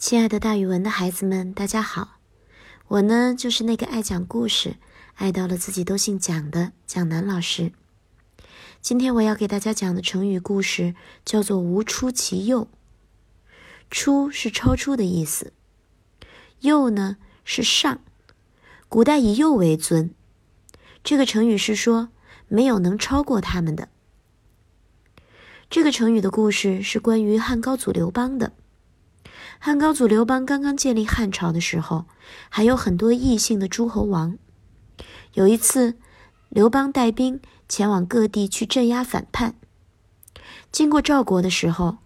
亲爱的，大语文的孩子们，大家好！我呢，就是那个爱讲故事、爱到了自己都姓蒋的蒋楠老师。今天我要给大家讲的成语故事叫做“无出其右”。出是超出的意思，右呢是上。古代以右为尊，这个成语是说没有能超过他们的。这个成语的故事是关于汉高祖刘邦的。汉高祖刘邦刚刚建立汉朝的时候，还有很多异姓的诸侯王。有一次，刘邦带兵前往各地去镇压反叛。经过赵国的时候，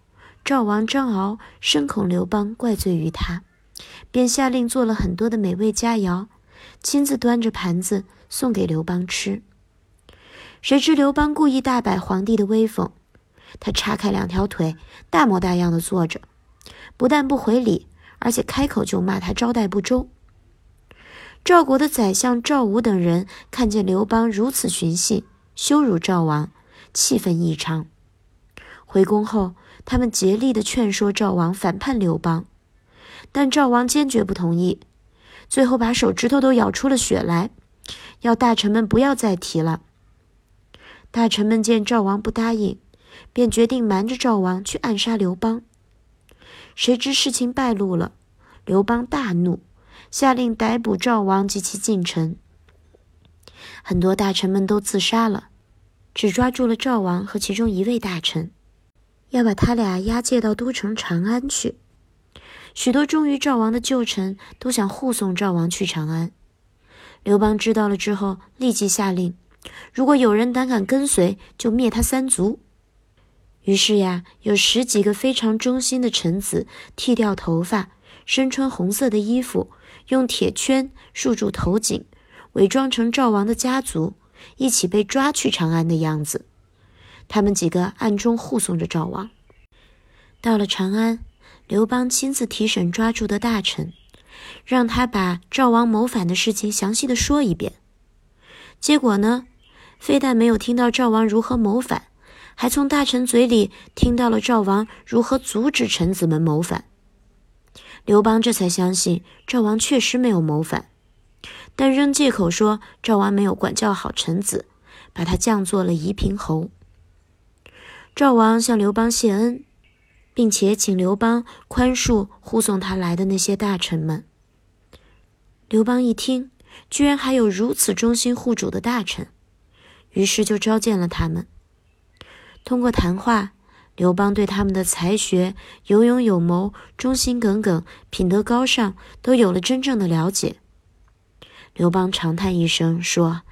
赵王张敖深恐刘邦怪罪于他，便下令做了很多的美味佳肴，亲自端着盘子送给刘邦吃。谁知刘邦故意大摆皇帝的威风，他叉开两条腿，大模大样的坐着。不但不回礼，而且开口就骂他招待不周。赵国的宰相赵武等人看见刘邦如此寻衅，羞辱赵王，气愤异常。回宫后，他们竭力的劝说赵王反叛刘邦，但赵王坚决不同意，最后把手指头都咬出了血来，要大臣们不要再提了。大臣们见赵王不答应，便决定瞒着赵王去暗杀刘邦。谁知事情败露了，刘邦大怒，下令逮捕赵王及其近臣。很多大臣们都自杀了，只抓住了赵王和其中一位大臣，要把他俩押解到都城长安去。许多忠于赵王的旧臣都想护送赵王去长安。刘邦知道了之后，立即下令：如果有人胆敢跟随，就灭他三族。于是呀，有十几个非常忠心的臣子剃掉头发，身穿红色的衣服，用铁圈束住头颈，伪装成赵王的家族，一起被抓去长安的样子。他们几个暗中护送着赵王。到了长安，刘邦亲自提审抓住的大臣，让他把赵王谋反的事情详细的说一遍。结果呢，非但没有听到赵王如何谋反。还从大臣嘴里听到了赵王如何阻止臣子们谋反，刘邦这才相信赵王确实没有谋反，但仍借口说赵王没有管教好臣子，把他降做了夷平侯。赵王向刘邦谢恩，并且请刘邦宽恕护送他来的那些大臣们。刘邦一听，居然还有如此忠心护主的大臣，于是就召见了他们。通过谈话，刘邦对他们的才学、有勇有谋、忠心耿耿、品德高尚都有了真正的了解。刘邦长叹一声说：“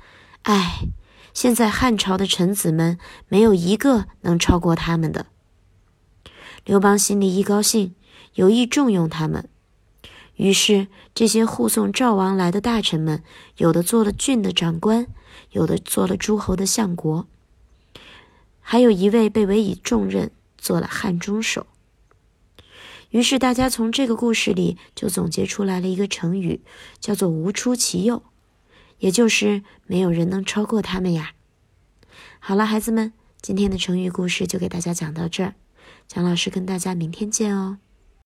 唉，现在汉朝的臣子们没有一个能超过他们的。”刘邦心里一高兴，有意重用他们。于是，这些护送赵王来的大臣们，有的做了郡的长官，有的做了诸侯的相国。还有一位被委以重任，做了汉中守。于是大家从这个故事里就总结出来了一个成语，叫做“无出其右”，也就是没有人能超过他们呀。好了，孩子们，今天的成语故事就给大家讲到这儿，蒋老师跟大家明天见哦。